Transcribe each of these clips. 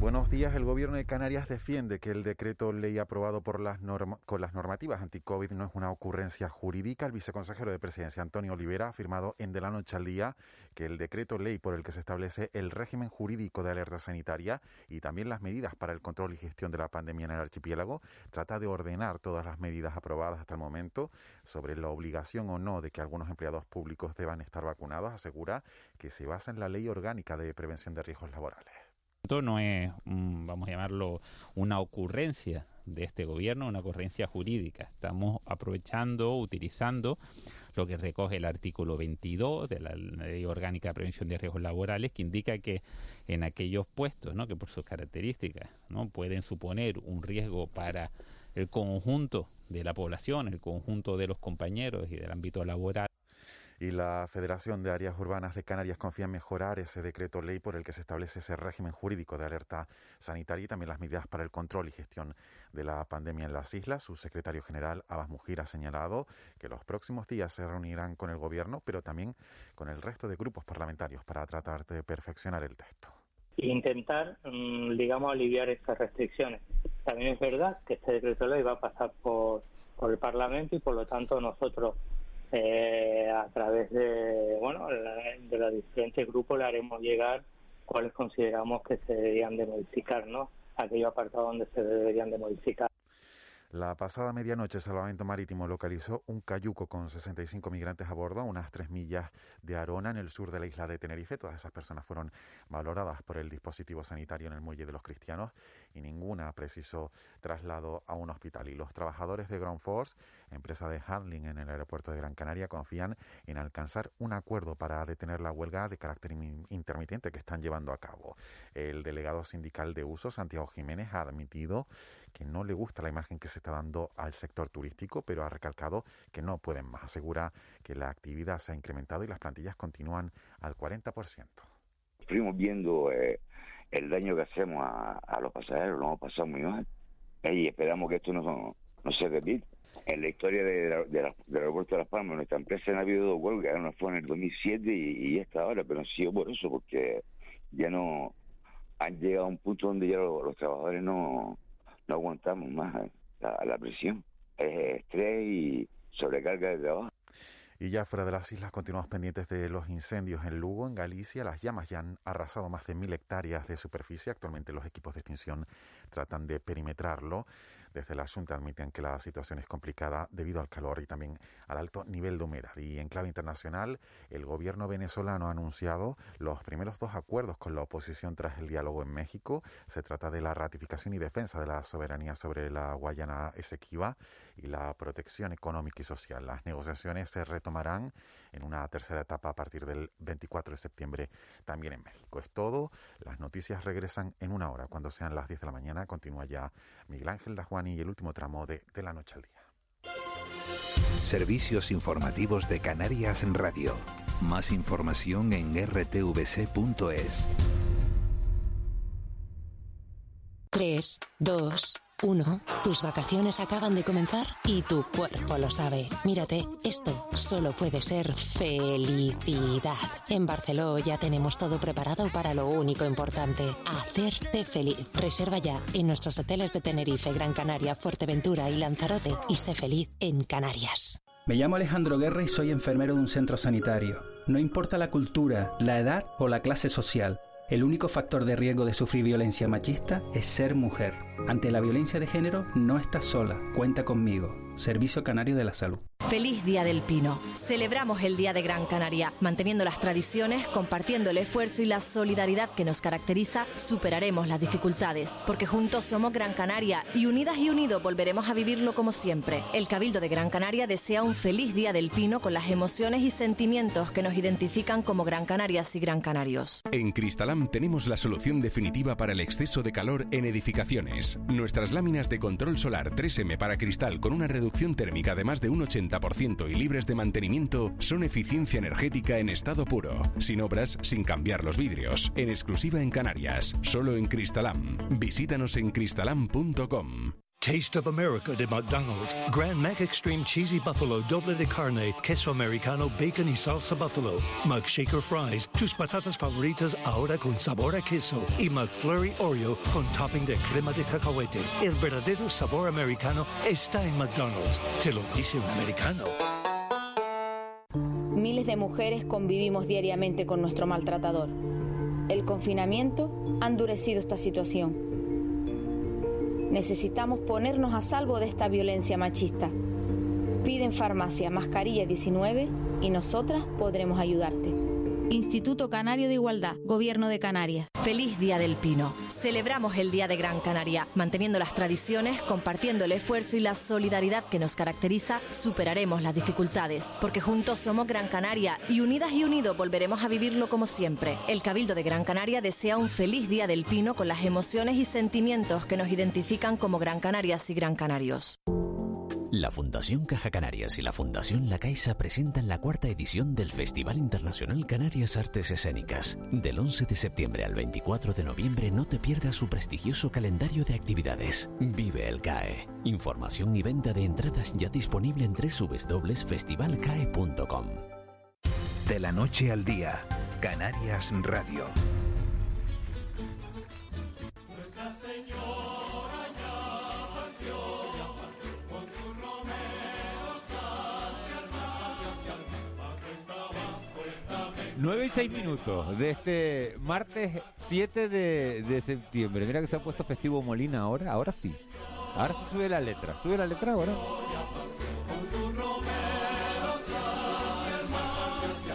Buenos días. El Gobierno de Canarias defiende que el decreto ley aprobado por las con las normativas anti-COVID no es una ocurrencia jurídica. El viceconsejero de Presidencia, Antonio Olivera, ha afirmado en De la Noche al Día que el decreto ley por el que se establece el régimen jurídico de alerta sanitaria y también las medidas para el control y gestión de la pandemia en el archipiélago trata de ordenar todas las medidas aprobadas hasta el momento sobre la obligación o no de que algunos empleados públicos deban estar vacunados. Asegura que se basa en la ley orgánica de prevención de riesgos laborales. Esto no es, vamos a llamarlo, una ocurrencia de este gobierno, una ocurrencia jurídica. Estamos aprovechando, utilizando lo que recoge el artículo 22 de la Ley Orgánica de Prevención de Riesgos Laborales, que indica que en aquellos puestos, ¿no? que por sus características no pueden suponer un riesgo para el conjunto de la población, el conjunto de los compañeros y del ámbito laboral, y la Federación de Áreas Urbanas de Canarias confía en mejorar ese decreto ley por el que se establece ese régimen jurídico de alerta sanitaria y también las medidas para el control y gestión de la pandemia en las islas. Su secretario general, Abbas Mujir, ha señalado que los próximos días se reunirán con el Gobierno, pero también con el resto de grupos parlamentarios para tratar de perfeccionar el texto. Intentar, mm, digamos, aliviar esas restricciones. También es verdad que este decreto ley va a pasar por el Parlamento y, por lo tanto, nosotros eh, a través de bueno de los diferentes grupos le haremos llegar cuáles consideramos que se deberían de modificar, ¿no? Aquellos apartados donde se deberían de modificar. La pasada medianoche, Salvamento Marítimo localizó un cayuco con 65 migrantes a bordo a unas tres millas de Arona, en el sur de la isla de Tenerife. Todas esas personas fueron valoradas por el dispositivo sanitario en el Muelle de los Cristianos y ninguna precisó traslado a un hospital. Y los trabajadores de Ground Force, empresa de handling en el aeropuerto de Gran Canaria, confían en alcanzar un acuerdo para detener la huelga de carácter intermitente que están llevando a cabo. El delegado sindical de uso, Santiago Jiménez, ha admitido que no le gusta la imagen que se está dando al sector turístico, pero ha recalcado que no pueden más. Asegura que la actividad se ha incrementado y las plantillas continúan al 40%. Estuvimos viendo eh, el daño que hacemos a, los pasajeros, lo hemos pasado muy mal y esperamos que esto no, no se repita. En la historia de, del aeropuerto de Las Palmas, nuestra empresa ha habido dos huelgas, una fue en el 2007 y, y esta ahora, pero no sido por eso, porque ya no han llegado a un punto donde ya los trabajadores no, no aguantamos más eh, la, presión. Es estrés y sobrecarga de trabajo. Y ya fuera de las islas continuamos pendientes de los incendios en Lugo, en Galicia. Las llamas ya han arrasado más de mil hectáreas de superficie. Actualmente los equipos de extinción tratan de perimetrarlo. Desde la Junta admiten que la situación es complicada debido al calor y también al alto nivel de humedad. Y en clave internacional, el gobierno venezolano ha anunciado los primeros dos acuerdos con la oposición tras el diálogo en México. Se trata de la ratificación y defensa de la soberanía sobre la Guayana Esequiba y la protección económica y social. Las negociaciones se retomarán en una tercera etapa a partir del 24 de septiembre también en México. Es todo. Las noticias regresan en una hora. Cuando sean las 10 de la mañana, continúa ya Miguel Ángel Dajuan y el último tramo de, de la noche al día. Servicios informativos de Canarias en Radio. Más información en rtvc.es. 3, 2, uno, tus vacaciones acaban de comenzar y tu cuerpo lo sabe. Mírate, esto solo puede ser felicidad. En Barceló ya tenemos todo preparado para lo único importante, hacerte feliz. Reserva ya en nuestros hoteles de Tenerife, Gran Canaria, Fuerteventura y Lanzarote y sé feliz en Canarias. Me llamo Alejandro Guerra y soy enfermero de un centro sanitario. No importa la cultura, la edad o la clase social. El único factor de riesgo de sufrir violencia machista es ser mujer. Ante la violencia de género, no estás sola. Cuenta conmigo. Servicio Canario de la Salud. Feliz Día del Pino. Celebramos el Día de Gran Canaria. Manteniendo las tradiciones, compartiendo el esfuerzo y la solidaridad que nos caracteriza, superaremos las dificultades. Porque juntos somos Gran Canaria y unidas y unidos volveremos a vivirlo como siempre. El Cabildo de Gran Canaria desea un feliz Día del Pino con las emociones y sentimientos que nos identifican como Gran Canarias y Gran Canarios. En Cristalam tenemos la solución definitiva para el exceso de calor en edificaciones. Nuestras láminas de control solar 3M para cristal con una reducción térmica de más de un 80% y libres de mantenimiento son eficiencia energética en estado puro, sin obras, sin cambiar los vidrios, en exclusiva en Canarias, solo en Cristalam. Visítanos en cristalam.com. Taste of America de McDonald's. Grand Mac Extreme Cheesy Buffalo Doble de Carne, Queso Americano, Bacon y Salsa Buffalo. McShaker Fries. Tus patatas favoritas ahora con sabor a queso. Y McFlurry Oreo con topping de crema de cacahuete. El verdadero sabor americano está en McDonald's. Te lo dice un americano. Miles de mujeres convivimos diariamente con nuestro maltratador. El confinamiento ha endurecido esta situación. Necesitamos ponernos a salvo de esta violencia machista. Piden farmacia mascarilla 19 y nosotras podremos ayudarte. Instituto Canario de Igualdad, Gobierno de Canarias. Feliz Día del Pino. Celebramos el Día de Gran Canaria, manteniendo las tradiciones, compartiendo el esfuerzo y la solidaridad que nos caracteriza, superaremos las dificultades, porque juntos somos Gran Canaria y unidas y unidos volveremos a vivirlo como siempre. El Cabildo de Gran Canaria desea un feliz Día del Pino con las emociones y sentimientos que nos identifican como Gran Canarias y Gran Canarios. La Fundación Caja Canarias y la Fundación La Caixa presentan la cuarta edición del Festival Internacional Canarias Artes Escénicas. Del 11 de septiembre al 24 de noviembre no te pierdas su prestigioso calendario de actividades. Vive el CAE. Información y venta de entradas ya disponible en www.festivalcae.com. De la noche al día, Canarias Radio. 9 y 6 minutos de este martes 7 de, de septiembre. Mira que se ha puesto festivo Molina ahora, ahora sí. Ahora sí sube la letra. Sube la letra ahora.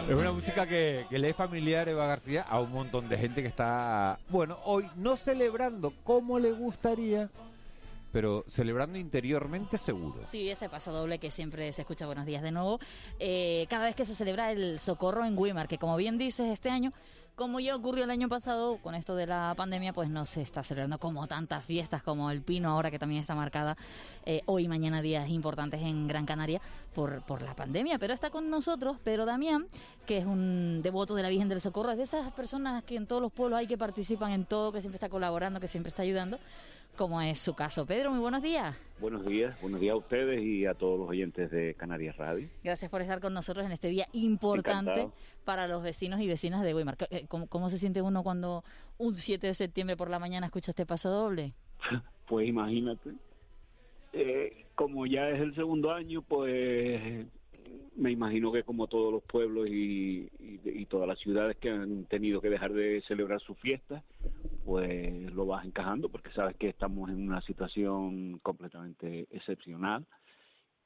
Es una música que, que le es familiar Eva García a un montón de gente que está, bueno, hoy no celebrando como le gustaría, pero celebrando interiormente seguro. Sí, ese paso doble que siempre se escucha buenos días de nuevo. Eh, cada vez que se celebra el socorro en Weimar, que como bien dices, este año, como ya ocurrió el año pasado, con esto de la pandemia, pues no se está celebrando como tantas fiestas como el Pino ahora, que también está marcada eh, hoy y mañana días importantes en Gran Canaria por, por la pandemia. Pero está con nosotros Pedro Damián, que es un devoto de la Virgen del Socorro, es de esas personas que en todos los pueblos hay que participan en todo, que siempre está colaborando, que siempre está ayudando como es su caso. Pedro, muy buenos días. Buenos días, buenos días a ustedes y a todos los oyentes de Canarias Radio. Gracias por estar con nosotros en este día importante Encantado. para los vecinos y vecinas de Weimar. Eh, ¿Cómo, cómo se siente uno cuando un 7 de septiembre por la mañana escucha este paso doble? Pues imagínate, eh, como ya es el segundo año, pues me imagino que como todos los pueblos y, y- todas las ciudades que han tenido que dejar de celebrar sus fiestas, pues lo vas encajando porque sabes que estamos en una situación completamente excepcional.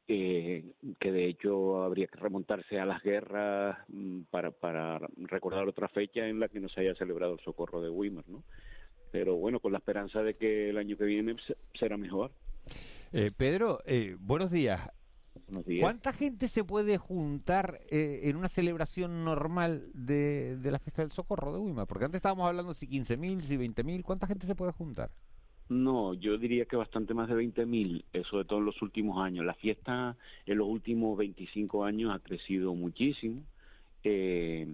eh, que de hecho habría que remontarse a las guerras mm, para, para recordar otra fecha en la que no se haya celebrado el socorro de Weimar, ¿no? Pero bueno, con la esperanza de que el año que viene se- será mejor. Eh, Pedro, eh, buenos días. ¿Cuánta gente se puede juntar eh, en una celebración normal de, de la fiesta del socorro de Weimar? Porque antes estábamos hablando si 15.000, si 20.000. ¿Cuánta gente se puede juntar? No, yo diría que bastante más de 20.000, eh, sobre todo en los últimos años. La fiesta en los últimos 25 años ha crecido muchísimo. Eh,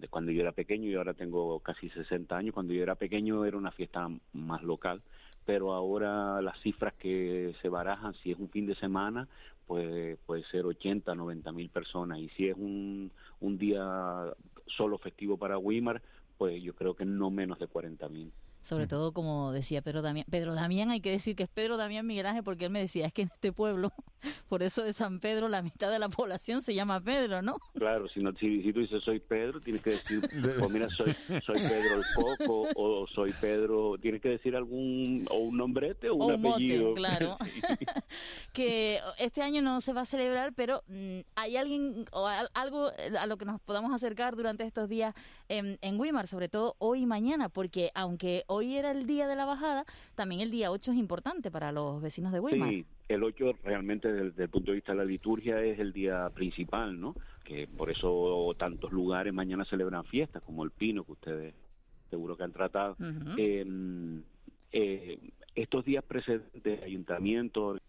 de cuando yo era pequeño, y ahora tengo casi 60 años, cuando yo era pequeño era una fiesta más local, pero ahora las cifras que se barajan, si es un fin de semana, pues puede ser 80, 90 mil personas, y si es un, un día solo festivo para Weimar, pues yo creo que no menos de 40 mil. Sobre todo, como decía Pedro Damián, Pedro Damián hay que decir que es Pedro Damián Miguel Ángel porque él me decía, es que en este pueblo, por eso de San Pedro, la mitad de la población se llama Pedro, ¿no? Claro, si, no, si, si tú dices soy Pedro, tienes que decir, pues mira, soy, soy Pedro el Coco, o soy Pedro, tienes que decir algún, o un nombrete o un O un mote, apellido. claro. que este año no se va a celebrar, pero mm, hay alguien o al- algo eh, a lo que nos podamos acercar durante estos días en, en Weimar, sobre todo hoy y mañana, porque aunque hoy era el día de la bajada, también el día 8 es importante para los vecinos de Weimar. Sí, el 8 realmente desde el punto de vista de la liturgia es el día principal, ¿no? Que por eso tantos lugares mañana celebran fiestas, como el Pino, que ustedes seguro que han tratado. Ujú. Eh, eh, estos días precedentes, ayuntamientos,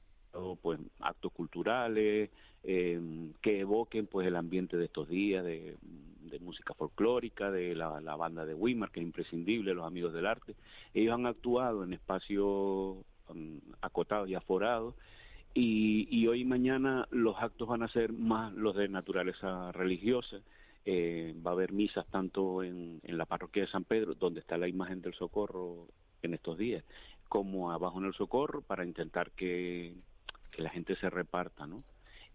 pues actos culturales eh, que evoquen pues el ambiente de estos días de, música folclórica de la, banda de Weimar que es imprescindible los amigos del arte ellos han actuado en espacios mm, acotados y aforados. Y, y hoy y mañana los actos van a ser más los de naturaleza religiosa. Eh, va a haber misas tanto en, en la parroquia de San Pedro, donde está la imagen del Socorro en estos días, como abajo en el Socorro para intentar que, que la gente se reparta, ¿no?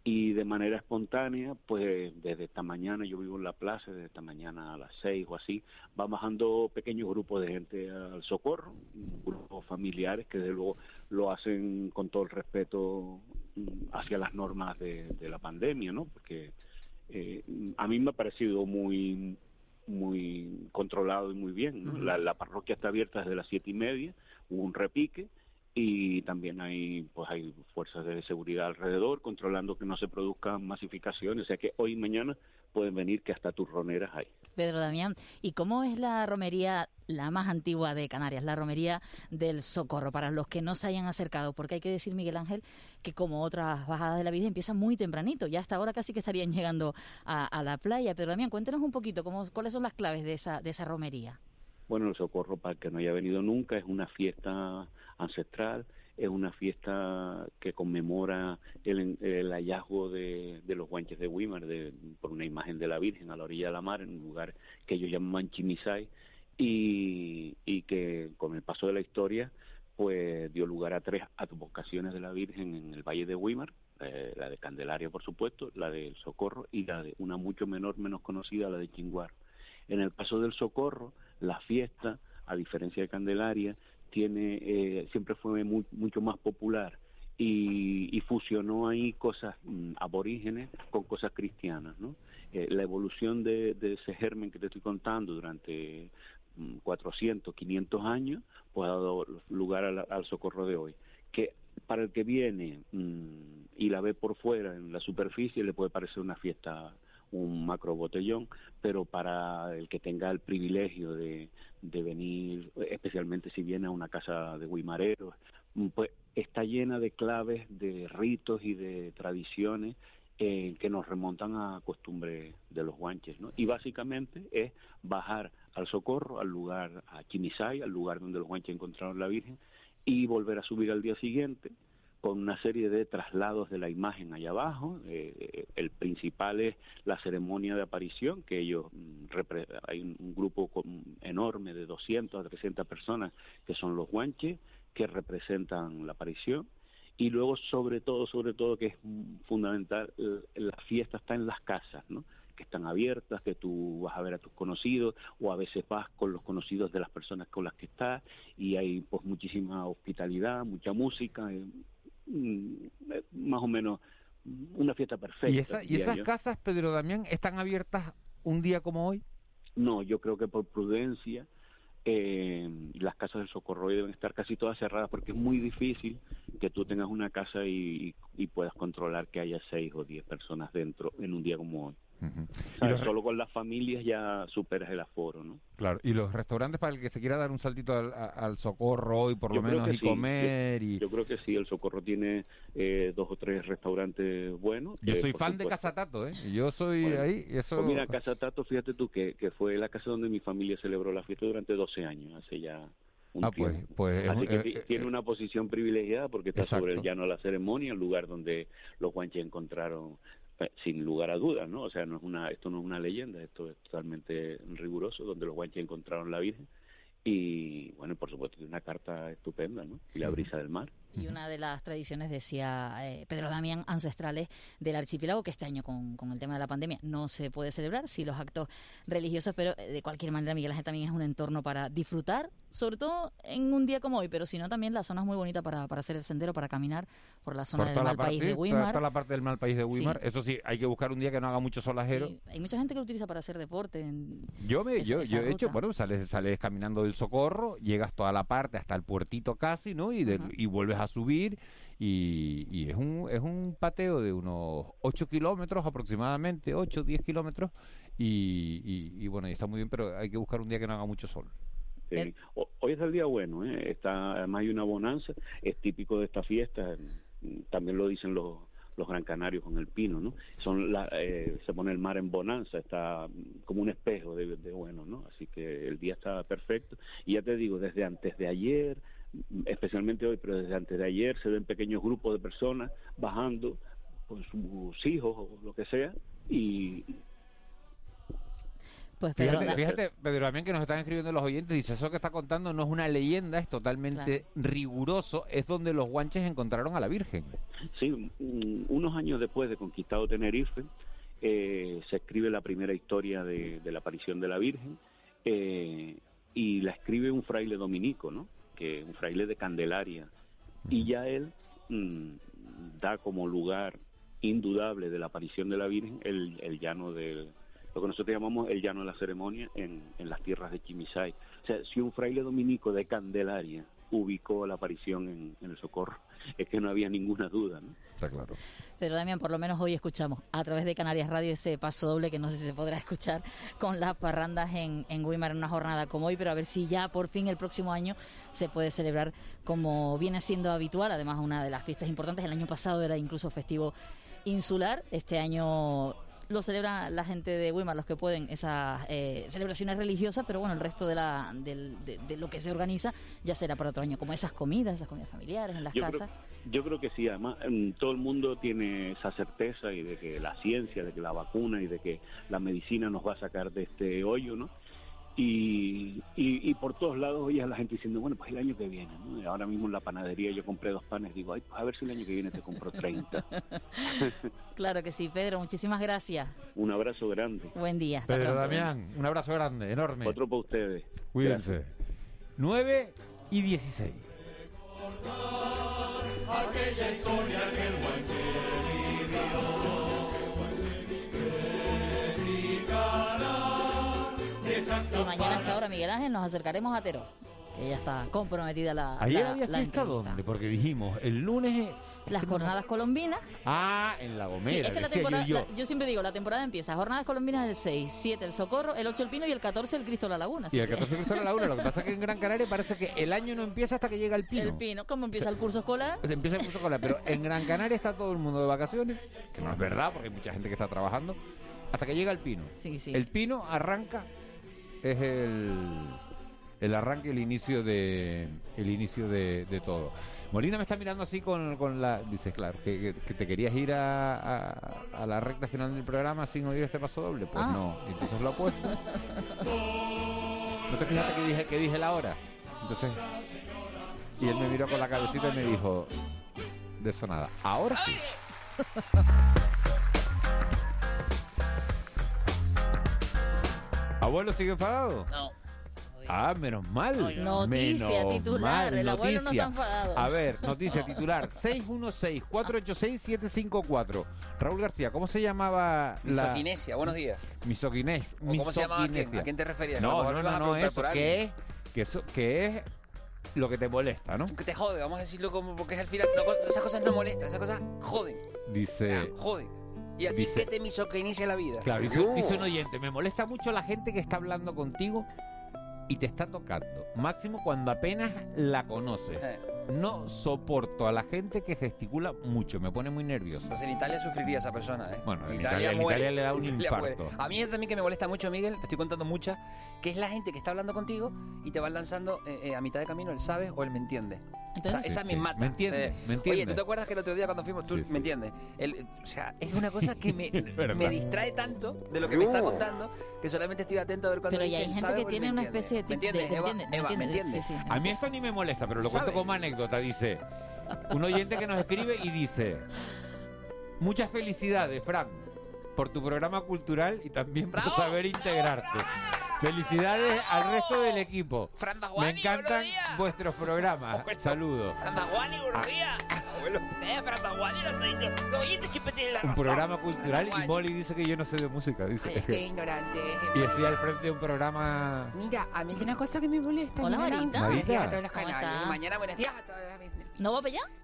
Y de manera espontánea, pues desde esta mañana, yo vivo en la plaza, desde esta mañana a las seis o así, van bajando pequeños grupos de gente al socorro, grupos familiares que desde luego lo hacen con todo el respeto mm, hacia las normas de, de la pandemia, ¿no? Porque eh, a mí me ha parecido muy muy controlado y muy bien. la, la parroquia está abierta desde las siete y media, hubo un repique y también hay pues hay fuerzas de seguridad alrededor controlando que no se produzcan masificaciones, o sea que hoy y mañana pueden venir que hasta turroneras hay. Pedro Damián, ¿y cómo es la romería la más antigua de Canarias, la romería del Socorro, para los que no se hayan acercado? Porque hay que decir, Miguel Ángel, que como otras bajadas de la Virgen empieza muy tempranito, ya hasta ahora casi que estarían llegando a, a la playa. Pedro Damián, cuéntenos un poquito cómo, cuáles son las claves de esa, de esa romería. Bueno, el Socorro, para el que no haya venido nunca, es una fiesta ancestral, es una fiesta que conmemora el, el hallazgo de, los guanches de Weimar de, por una imagen de la Virgen a la orilla de la mar, en un lugar que ellos llaman Chimisay, y, y que con el paso de la historia pues dio lugar a tres advocaciones de la Virgen en el Valle de Weimar, eh, la de Candelaria por supuesto, la del Socorro y la de una mucho menor, menos conocida, la de Chinguar. En el caso del Socorro, la fiesta, a diferencia de Candelaria, tiene eh, siempre fue mu- mucho más popular y, y fusionó ahí cosas mm, aborígenes con cosas cristianas, ¿no? Eh, la evolución de, ese germen que te estoy contando durante mm, 400, 500 años, pues ha dado lugar al, socorro de hoy. Que para el que viene mm, y la ve por fuera en la superficie le puede parecer una fiesta un macro botellón, pero para el que tenga el privilegio de, venir, especialmente si viene a una casa de guimareros, mm, pues está llena de claves, de ritos y de tradiciones eh, que nos remontan a costumbres de los guanches, ¿no? Y básicamente es bajar al socorro, al lugar, a Chimisay, al lugar donde los guanches encontraron la Virgen, y volver a subir al día siguiente con una serie de traslados de la imagen allá abajo. Eh, el principal es la ceremonia de aparición, que ellos, mm, hay un, grupo con- enorme de 200 a 300 personas que son los guanches, que representan la aparición. Y luego, sobre todo, sobre todo, que es fundamental, eh, la fiesta está en las casas, ¿no? que están abiertas, que tú vas a ver a tus conocidos o a veces vas con los conocidos de las personas con las que estás y hay pues muchísima hospitalidad, mucha música, eh, más o menos mm, una fiesta perfecta. ¿Y, esa- y diría esas casas, Pedro Damián, están abiertas un día como hoy? No, yo creo que por prudencia eh, las casas del socorro hoy deben estar casi todas cerradas porque es muy difícil que tú tengas una casa y, y puedas controlar que haya seis o diez personas dentro en un día como hoy. ¿Sabes? Solo con las familias ya superas el aforo, ¿no? Claro, y los restaurantes para el que se quiera dar un saltito al, socorro hoy, por lo Yo menos, y sí. comer. Yo, y yo creo que sí, el Socorro tiene eh, dos o tres restaurantes buenos. Yo que, soy fan de supuesto, Casa Tato, ¿eh? Yo soy Bueno, ahí. Eso... Pues mira, Casa Tato, fíjate tú que, que fue la casa donde mi familia celebró la fiesta durante 12 años, hace ya un Ah, pues- tiempo. pues es Así que eh, eh, tiene una posición privilegiada porque está sobre el llano de la ceremonia, el lugar donde los guanches encontraron, eh, sin lugar a dudas, ¿no? O sea, no es una, esto no es una leyenda, esto es totalmente riguroso, donde los guanches encontraron la Virgen. Y bueno, por supuesto, tiene una carta estupenda, ¿no? Y la brisa del mar. Y una de las tradiciones, decía eh, Pedro Damián, ancestrales del archipiélago, que este año con, con el tema de la pandemia no se puede celebrar, sí los actos religiosos, pero eh, de cualquier manera Miguel Ángel también es un entorno para disfrutar, sobre todo en un día como hoy, pero si no también la zona es muy bonita para, para hacer el sendero, para caminar por la zona por del mal parte, país de Weimar. toda la parte del mal país de Sí. Weimar. Eso sí, hay que buscar un día que no haga mucho solajero. Sí, hay mucha gente que lo utiliza para hacer deporte. en- Yo me, esa- yo, esa yo he hecho, bueno, sales, sales caminando del Socorro, llegas toda la parte hasta el puertito casi, ¿no? Y, de- y vuelves a subir y, y es un es un pateo de unos 8 kilómetros aproximadamente, 8, 10 kilómetros y, y, y bueno, y está muy bien, pero hay que buscar un día que no haga mucho sol. Sí. O- Hoy es el día bueno, ¿eh? Está, además hay una bonanza, es típico de esta fiesta, también lo dicen los, los gran canarios con el pino, ¿no? Son la, eh, se pone el mar en bonanza, está como un espejo de, de bueno, ¿no? Así que el día está perfecto. Y ya te digo, desde antes de ayer, especialmente hoy, pero desde antes de ayer se ven pequeños grupos de personas bajando con sus hijos o lo que sea y Pues Pedro, Fíjate, fíjate, Pedro Damián, que nos están escribiendo los oyentes, dice, eso que está contando no es una leyenda, es totalmente riguroso, es donde los guanches encontraron a la Virgen. Sí, un- unos años después de conquistado Tenerife, eh, se escribe la primera historia de, de la aparición de la Virgen eh, y la escribe un fraile dominico, ¿no? Que un fraile de Candelaria y ya él mm, da como lugar indudable de la aparición de la Virgen el, el llano del lo que nosotros llamamos el llano de la ceremonia en, en las tierras de Chimisay. O sea, si un fraile dominico de Candelaria ubicó la aparición en, en el Socorro, es que no había ninguna duda, ¿no? Está claro. Pedro Damián, por lo menos hoy escuchamos a través de Canarias Radio ese paso doble que no sé si se podrá escuchar con las parrandas en, en Weimar en una jornada como hoy, pero a ver si ya por fin el próximo año se puede celebrar como viene siendo habitual. Además, una de las fiestas importantes, el año pasado era incluso festivo insular, este año lo celebra la gente de Weimar, los que pueden, esas eh, celebraciones religiosas, pero bueno, el resto de, la, del- de, de lo que se organiza ya será para otro año, como esas comidas, esas comidas familiares en las Yo creo, casas. yo creo que sí, además mm, todo el mundo tiene esa certeza y de que la ciencia, de que la vacuna y de que la medicina nos va a sacar de este hoyo, ¿no? Y, y, y por todos lados oye a la gente diciendo, bueno, pues el año que viene, ¿no? Y ahora mismo en la panadería yo compré dos panes, digo, ay, pues a ver si el año que viene te compro 30. Claro que sí, Pedro, muchísimas gracias. Un abrazo grande. Buen día. Pedro pronto. Damián, un abrazo grande, enorme. Otro para ustedes. Cuídense. 9 y 16. aquella historia que el Y mañana a esta hora, Miguel Ángel, nos acercaremos a Teró, que ya está comprometida la, Ayer la, había la fiesta dónde, porque dijimos, el lunes... Las jornadas colombinas. Ah, en La Gomera, Sí, es que la temporada, yo, yo. la- yo siempre digo, la temporada empieza, jornadas colombinas el 6, 7 el Socorro, el 8 el Pino y el 14 el Cristo de la Laguna. Y el que- 14 de Cristo de la Laguna, lo que pasa es que en Gran Canaria parece que el año no empieza hasta que llega el pino. El Pino, ¿cómo empieza el curso escolar? Se empieza el curso escolar, pero en Gran Canaria está todo el mundo de vacaciones, que no es verdad, porque hay mucha gente que está trabajando, hasta que llega el pino. Sí, sí. El pino arranca, es el, el arranque, el inicio de el inicio de, de todo. Molina me está mirando así con, con la... Dices, claro, que, que- te querías ir a, a- a la recta final del programa sin oír este paso doble. Pues Ah. no, entonces lo he puesto. ¿No te fijaste que dije, que dije la hora? Entonces... Y él me miró con la cabecita y me dijo, de eso nada. Ahora sí. ¿Abuelo sigue enfadado? No. Ah, menos mal. Noticia menos titular, mal, el abuelo no está enfadado. A ver, noticia titular 616-486-754. Raúl García, ¿cómo se llamaba la... Misoginesia, buenos días. Misoginés. ¿O cómo se llamaba? ¿A quién? ¿A quién te referías? No, no, no, no, preguntar eso, que es, que eso, que es lo que te molesta, ¿no? Que te jode, vamos a decirlo como porque es al final. no, esas cosas no molestan, esas cosas joden. Dice... Joden. ¿Y a ti Dice- qué te la vida? Claro, dice, dice un oyente, me molesta mucho la gente que está hablando contigo y te está tocando. Máximo cuando apenas la conoces. Eh. No soporto a la gente que gesticula mucho, me pone muy nervioso. Entonces en Italia sufriría esa persona, ¿eh? Bueno, en Italia- en Italia le da un Italia muere. infarto. A mí es también que me molesta mucho, Miguel, te estoy contando muchas, que es la gente que está hablando contigo y te van lanzando eh, eh, a mitad de camino el sabes o el me entiende. Entonces- esa Sí, me sí. mata. Me entiende, Eh, me entiende. Oye, ¿tú te acuerdas que el otro día cuando fuimos, tú Sí, sí. me entiendes? El- o sea, es una cosa que me, me distrae tanto de lo que me está contando que solamente estoy atento a ver cuando Pero dice hay gente que tiene una entiende. especie de ¿Me entiendes, Eva? Eva, me ¿me entiende, entiendes? A mí esto ni me molesta, pero lo cuento como anécdota. Dice, un oyente que nos escribe y dice, muchas felicidades, Fran, por tu programa cultural y también por saber integrarte. Felicidades al resto del equipo. Fran Me encantan vuestros programas. Saludos. Abuelo. Eh, Un programa cultural y. Molly dice que yo no sé de música. Dice. Ay, es que ignorante. Y estoy al frente de un programa... Mira, a mí hay una cosa que me molesta. Hola, Marita. Buenos días a todos los. Y mañana buenos días a todos los... ¿No va para allá?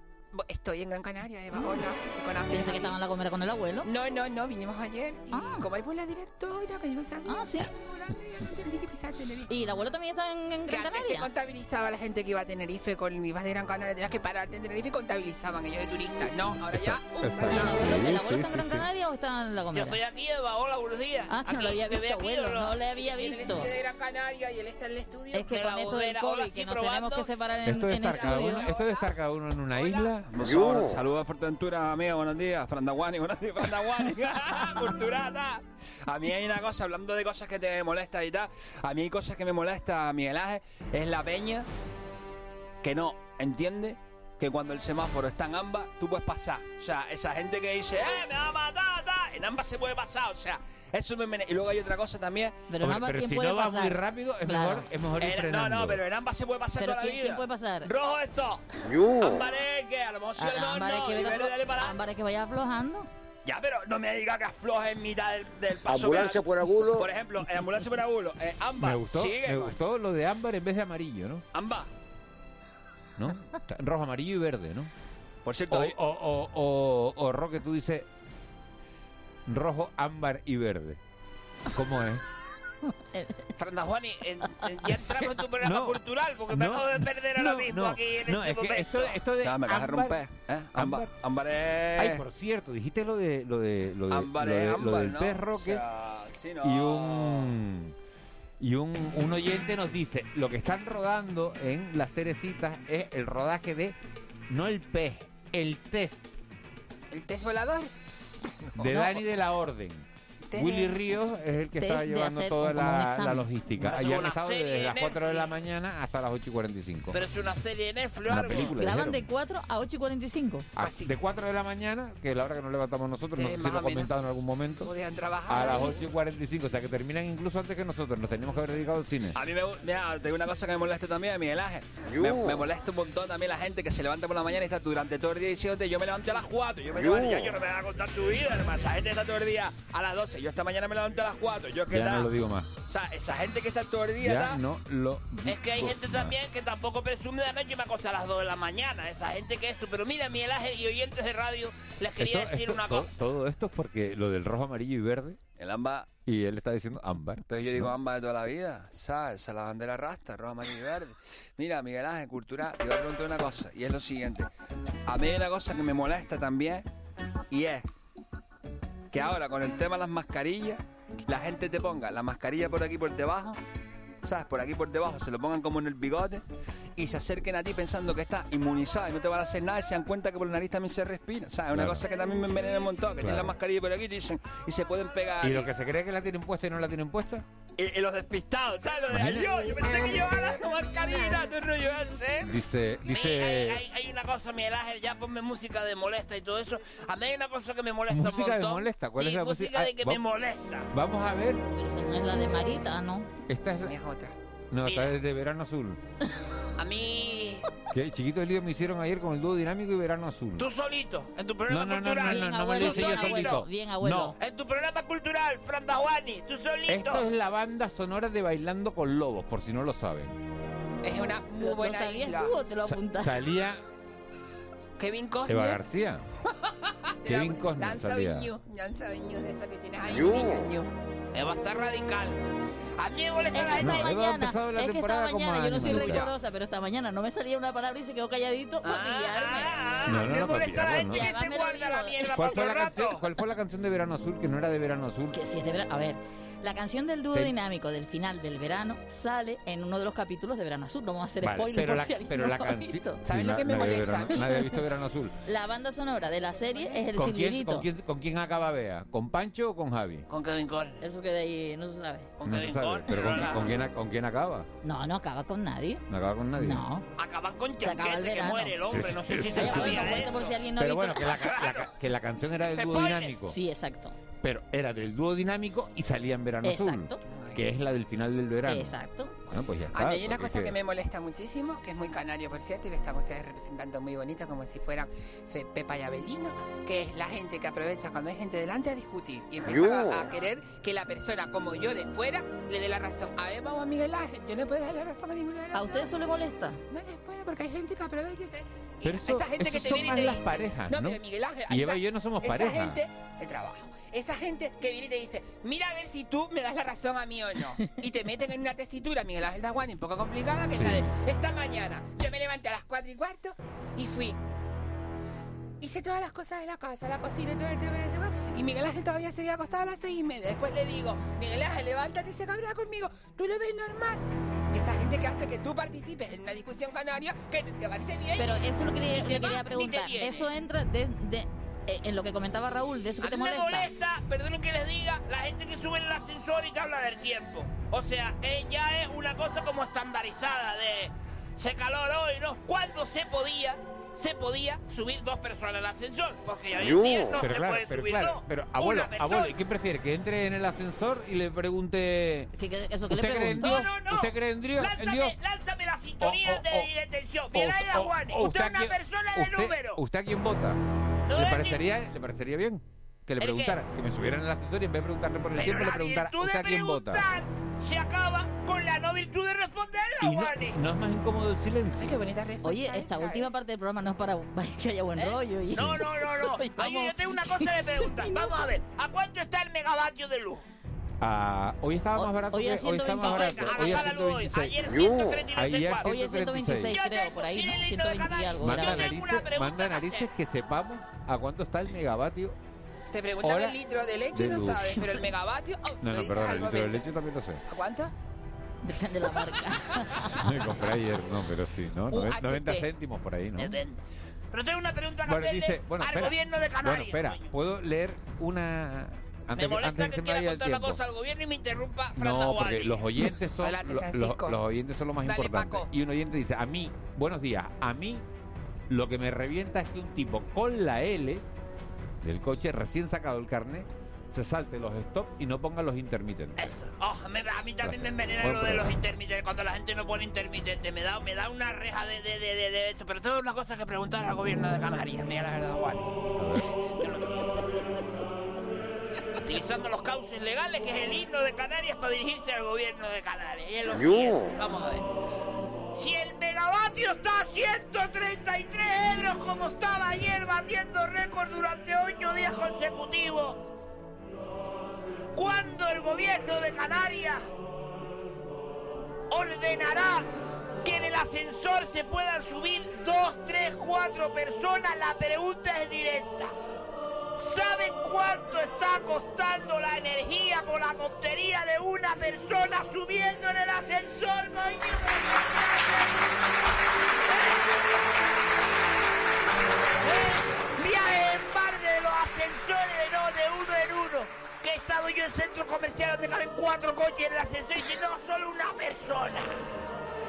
Estoy en Gran Canaria, Eva. Hola. Con Ángel Pensé que aquí. estaban la comera con el abuelo. No, no, no, vinimos ayer y Ah. como hay por la directora, que yo no sabía. Ah, sí. ¿Y el abuelo también está en, en Que Gran antes se Canaria? contabilizaba la gente que iba a Tenerife con ibas de Gran Canaria, tenías que pararte en Tenerife y contabilizaban ellos de turistas. No, ahora ya. uh, ¿Y el abuelo, el abuelo está en Gran Canaria o está en La Yo Gomera? estoy aquí, Eva. Hola, buenos días. Ah, que no lo Aquí, había visto, aquí, abuelo, ¿o no le había visto. de Gran Canaria y él está en el estudio. Es que con esto del COVID, hola, que aquí nos tenemos que separar en, Esto de, en estar cada estudio. uno, esto de estar cada uno en una isla. Saludos a Fuerteventura, amiga, buenos días. Frandaguani, buenos días, Frandaguani. Culturata. A mí hay una cosa, hablando de cosas que te molestan y tal, a mí hay cosas que me molesta, Miguel Ángel, es la peña que no entiende que cuando el semáforo está en ambas, tú puedes pasar. O sea, esa gente que dice, ¡eh, me va a matar! tal", En ambas se puede pasar, o sea, eso me... Y luego hay otra cosa también. Pero en ambas, pero ¿quién si puede no va pasar? muy rápido, es Claro. mejor, es mejor ir En- no, frenando. no, pero en ambas se puede pasar Pero toda la ¿quién, vida. quién puede pasar? Rojo esto. Yo. Ámbar es que a lo mejor lo Ah, es no. que aflo- dale para Ámbar es que vaya aflojando. Ya, pero no me diga que afloje en mitad del, del paso. Ambulancia por agulo. Por ejemplo, en ambulancia por agulo. Eh, ámbar, Me gustó, sigue. me gustó lo de ámbar en vez de amarillo, ¿no? Ámbar. ¿No? Rojo, amarillo y verde, ¿no? Por cierto, O, hoy- o, o, o, o Roque, tú dices rojo, ámbar y verde. ¿Cómo es? Fernanda Juani, en- en- ya entramos en tu programa No, cultural, porque me no, acabo de perder ahora no, mismo no, aquí en no, este es que momento. esto, esto de Ya, me de ámbar- romper. ¿eh? Ámbar, ámbar es... Ay, por cierto, dijiste lo de lo de lo de, Ámbar lo de- lo ámbar, del ¿no? perro O que sea, sí, no. y un y un, un oyente nos dice lo que están rodando en las Teresitas es el rodaje de no el pez, el test ¿El test volador? de No. Dani de la Orden. Willy Ríos es el que de llevando toda la, la logística. Ayer estado serie desde de las 4 de la mañana hasta las 8 y 45. Pero es una serie de Netflix Una película. Graban de 4 a 8 y 45. A- de 4 de la mañana, que es la hora que nos levantamos nosotros, no sé si lo he comentado en algún momento, Podrían trabajar. a las ahí. 8 y 45, o sea que terminan incluso antes que nosotros, nos tenemos que haber dedicado al cine. A mí me, mira, te digo una cosa que me molesta también, Miguel Ángel. Me, me molesta un montón también la gente que se levanta por la mañana y está durante todo el día diciendo yo me levanté a las 4, yo me ya yo no me voy a contar tu vida, hermano. Esa gente está todo el día a las 12, yo esta mañana me levanté a las 4, yo que Ya tal. no lo digo más. O sea, esa gente que está todo el día, Ya no lo Es que hay gente más. también que tampoco presume de noche y me acosté a las 2 de la mañana. Esa gente que esto. Pero mira, Miguel Ángel y oyentes de radio, les quería Esto- decir esto- una to- cosa. Todo esto es porque lo del rojo, amarillo y verde, el ámbar, y él está diciendo ámbar. pero yo digo ámbar de toda la vida, ¿sabes? Esa es la bandera rasta, roja, amarillo y verde. Mira, Miguel Ángel, cultura, te iba a preguntar una cosa, y es lo siguiente. A mí hay una cosa que me molesta también, y es que ahora con el tema de las mascarillas, la gente te ponga la mascarilla por aquí por debajo, ¿sabes? Por aquí por debajo, se lo pongan como en el bigote y se acerquen a ti pensando que estás inmunizada y no te van a hacer nada y se dan cuenta que por la nariz también se respira. ¿Sabes? Una Claro. cosa que también me envenena un montón, que tienen Claro. la mascarilla por aquí y te dicen y se pueden pegar. Y lo que se cree que la tienen puesta y no la tienen puesta, Y, y los despistados, ¿sabes? Lo de ay, yo, yo pensé que llevaba la mascarilla, tu rollo ese. dice, dice hay, hay- hay una cosa, Miguel Ángel, ya ponme música de molesta y todo eso. A mí hay una cosa que me molesta un música de montón. molesta. ¿Cuál Sí, es la música música? de que Ah, me molesta. Vamos a ver, Pero esa no es la de Marita, ¿no? esta es la- Es otra. no, esta es de Verano Azul. A mí, Que chiquito el lío me hicieron ayer con el dúo dinámico y Verano Azul. tú solito, en tu programa no, no, no, cultural. no, Bien, no me abuelo, lo hice yo bien, solito. abuelo, bien, abuelo. No, En tu programa cultural, Fran Juani, tú solito. esto es la banda sonora de Bailando con Lobos, por si no lo saben. Es una muy ¿Lo, lo buena sabías isla. tú o te lo Sa- salía Kevin Costner. Eva García. Kevin Costner Lanza salía. Viño, Lanza Viño, esa que tienes ahí. Yo. niño, está radical. A mí me molesta la Es que gente. No, esta ha mañana, empezado la es que esta temporada con mañana, yo no soy rencorosa, pero esta mañana no me salía una palabra y se quedó calladito para pillarme. Ah, No, no, me no, para molesta la pillarlo, gente ¿no? que Además se me lo guarda la digo. mierda ¿Cuál para fue, otro la canción, rato. ¿Cuál fue la canción de Verano Azul que no era de Verano Azul? Que si es de verano. A ver, la canción del dúo dinámico del final del verano sale en uno de los capítulos de Verano Azul. No vamos a hacer Vale, spoiler pero por la, si alguien pero no la lo ha canción. visto. ¿Sabes lo que me molesta? Verano- nadie ha visto Verano Azul. La banda sonora de la serie es el ¿Con quién, con, quién, ¿Con quién acaba Bea? ¿Con Pancho o con Javi? Con Kevin Cole. Eso que de ahí no se sabe. Con No se Kevin sabe. Cole. Pero ¿con, con quién, con quién acaba? No, no acaba con nadie. No acaba con nadie. No. Acaban con Chanquete, que muere el hombre. Sí, No sé sí, si sí, se sabía Bueno, de cuento por si alguien no ha Pero visto. bueno, que la, la que la canción era del dúo dinámico. Sí, exacto. Pero era del dúo dinámico y salía en Verano Exacto. Azul. Que es la del final del verano. Exacto. Bueno, pues ya A está. mí hay una cosa que me molesta muchísimo, que es muy canario, por cierto, y lo están ustedes representando muy bonito, como si fueran Pepa y Abelino, que es la gente que aprovecha cuando hay gente delante a discutir y empieza a, a querer que la persona como yo de fuera le dé la razón. A ver, vamos a Miguel Ángel, yo no puedo dar la razón a ninguna de las ¿A usted eso le molesta? No les puede, porque hay gente que aprovecha y, se- y Pero eso- esa gente que te son viene y más te las dice... parejas, no, ¿no? pero Miguel Ángel... Y Eva esa- y yo no somos esa pareja. gente de trabajo. Esa gente que viene y te dice, mira a ver si tú me das la razón a mí o no. Y te meten en una tesitura, Miguel Ángel Daguani, un poco complicada, que es la de esta mañana. Yo me levanté a las 4 y cuarto y fui. Hice todas las cosas de la casa, la cocina y todo el tema. ese, Y Miguel Ángel todavía seguía acostado a las seis y media. Después le digo, Miguel Ángel, levántate y se cabrá conmigo. ¿Tú lo ves normal? Y esa gente que hace que tú participes en una discusión canaria que te parece bien. Pero eso lo te le va, quería preguntar. Eso entra de, de- eh, en lo que comentaba Raúl, de eso que A te mí me molesta. molesta, perdonen que les diga, la gente que sube en el ascensor y te habla del tiempo. O sea, eh, ya es una cosa como estandarizada de se calor hoy, ¿no? Cuando se podía, se podía subir dos personas al ascensor, porque ya hoy en día no pero se claro, puede pero subir claro, dos. pero abuelo, Una abuelo, ¿y qué prefiere? ¿Que entre en el ascensor y le pregunte... ¿Qué- qué- eso que le ¿Usted cree en? Dios? No, no, no. ¿Usted cree en Dios? ¿En Lánzame, Dios? lánzame la sintonía O- de, o- de tensión. O- Mira la o Usted es una quién- persona de usted- número. ¿Usted a quién vota? ¿Le parecería, ¿Le parecería bien? Que le preguntara, que me subiera en el ascensor y en vez de preguntarle por el Pero tiempo, le preguntara, ¿usted a quién vota? preguntar se acaba con la no virtud de responder la Y no, no es más incómodo el silencio. Ay, qué bonita respuesta. Oye, esta última parte del programa no es para que haya buen rollo. Y ¿Eh? No, eso. no, no, no. Ay, yo tengo una cosa de 15 preguntar. Vamos a ver. ¿A cuánto está el megavatio de luz? Ah, hoy estaba más barato hoy que a hoy está más 126. barato. Hoy a Apaga la luz hoy. 126. Ayer 139 Ayer cuatro. Hoy es 126, creo, por ahí, ¿no? 120 y algo. Manda era. narices, manda narices que sepamos a cuánto está el megavatio. Te preguntan el litro de leche y de no luz. sabes, pero el megavatio... oh, No, lo no, dices perdón, al el litro de momento. leche también lo sé. ¿A cuánto? Depende de la marca. Me compré ayer, no, pero sí, ¿no? Noven- UHT. 90 céntimos por ahí, ¿no? Pero tengo una pregunta que Bueno, hacerle dice, bueno, al espera. gobierno de Bueno, Canarias. espera, ¿puedo leer una... me Antes, que- molesta antes que, que se me quiera vaya el contar una tiempo? cosa al gobierno y me interrumpa Fran No, porque los oyentes son Adelante, lo- los, Francisco. los oyentes son lo más Dale, importante. Paco. Y un oyente dice, a mí, buenos días, a mí lo que me revienta es que un tipo con la L del coche recién sacado el carnet se salte los stop y no ponga los intermitentes. Oh, me- a mí también me envenena Buen lo de los intermitentes. Cuando la gente no pone intermitente, me da, me da una reja de, de, de, de, de esto. Pero tengo una cosa que preguntar al gobierno de Canarias. Mira la verdad, Juan. Utilizando los cauces legales, que es el himno de Canarias, para dirigirse al gobierno de Canarias. Y es lo. Vamos a ver. Si el megavatio está a 133 euros, como estaba ayer batiendo récord durante 8 días consecutivos, ¿cuándo el gobierno de Canarias ordenará que en el ascensor se puedan subir 2, 3, 4 personas? La pregunta es directa. ¿Saben cuánto está costando la energía por la tontería de una persona subiendo en el ascensor, coño? En centros comerciales donde caben cuatro coches en el ascensor y no, solo una persona.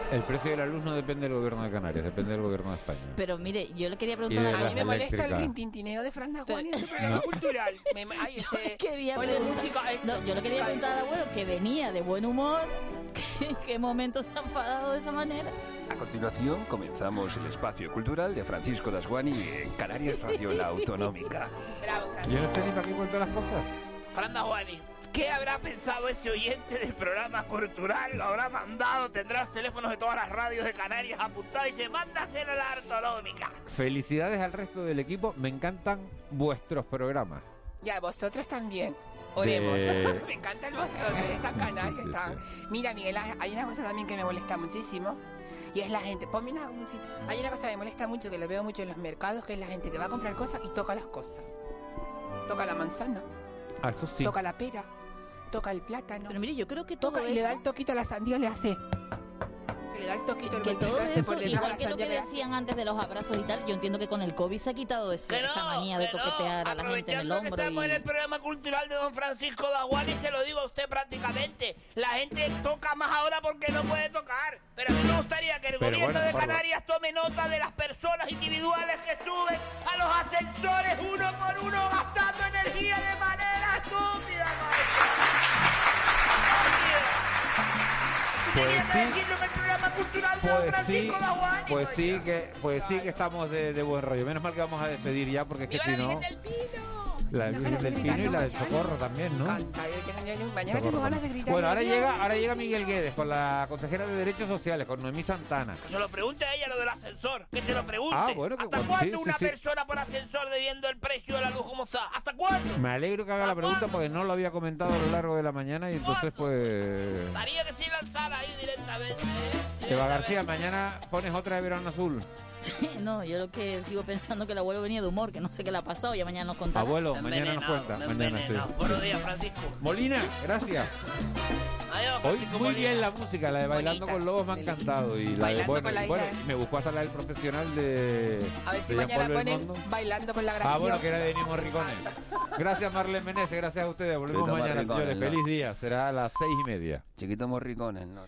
El precio de la luz no depende del gobierno de Canarias, depende del gobierno de España. Pero mire, yo le quería Y preguntar a A mí me molesta el rintintineo de Fran Dajuani en su programa No. cultural. Me, ay, ese, quería ponle preguntar- música. eh, No, yo le quería preguntar al abuelo que venía de buen humor. ¿En qué momento se ha enfadado de esa manera? A continuación comenzamos el espacio cultural de Francisco Dasguani en Canarias Radio La Autonómica. Bravo, Fran. Yo no sé ni para qué cuento las cosas. Fran Dahuani, ¿qué habrá pensado ese oyente del programa cultural? ¿Lo habrá mandado? ¿Tendrá los teléfonos de todas las radios de Canarias apuntados y se manda a hacer la autonómica? Felicidades al resto del equipo, me encantan vuestros programas. Ya, vosotros también. Oremos. De- me encanta el vosotros, están canarios, sí, están. Mira, Miguel, hay una cosa también que me molesta muchísimo. Y es la gente. Ponme una, un- sí, hay una cosa que me molesta mucho, que lo veo mucho en los mercados, que es la gente que va a comprar cosas y toca las cosas. Toca la manzana, Ah, eso sí. toca la pera, toca el plátano. Pero mire, yo creo que todo toca y le da eso- el toquito a la sandía, le hace. Se le da el toquito el que todo ese eso, por igual que lo que decían antes de los abrazos y tal, yo entiendo que con el COVID se ha quitado ese- Que no, esa manía de que no. toquetear a la gente en el Aprovechando que hombro. estamos y- en el programa cultural de don Francisco Daguani, se lo digo a usted prácticamente. La gente toca más ahora porque no puede tocar. Pero a mí me gustaría que el Pero gobierno bueno, de. Canarias tome nota de las personas individuales que suben a los ascensores uno por uno gastando energía de manera estúpida. maestro. Quería sí. Pues sí, pues sí que, pues sí que estamos de, de buen rollo. Menos mal que vamos a despedir ya porque es que si no. La Virgen del Pino y la del Socorro también, ¿no? Mañana tengo ganas de gritar. Bueno, ahora llega, ahora llega Miguel Guedes con la consejera de Derechos Sociales, con Noemí Santana. Que se lo pregunte a ella lo del ascensor. Que se lo pregunte. Ah, bueno, que ¿Hasta cuándo sí, sí, una sí. persona por ascensor debiendo el precio de la luz como está? ¿Hasta cuándo? Me alegro que haga la pregunta porque no lo había comentado a lo largo de la mañana y entonces pues... Daría que sí lanzar ahí directamente. ¿eh? Eva García, mañana pones otra de verano azul. no, yo lo que sigo pensando que el abuelo venía de humor, que no sé qué le ha pasado, ya mañana nos contará. Abuelo, mañana nos cuenta. Mañana sí. Buenos días, Francisco. Molina, gracias. Adiós, Hoy muy Molina. bien la música, la de Bailando con Lobos me ha encantado. Y la de, Bailando bueno, con la bueno, me buscó hasta la del profesional de, A ver si de mañana Jean-Paul ponen Belmondo. bailando con la gracia. Ah, bueno, que era de Nimo Morricone. Gracias, Marlene Meneses, gracias a ustedes. Volvemos Chiquito mañana, Morricone, señores. ¿no? Feliz día, será a las seis y media. Chiquito morricones, ¿no?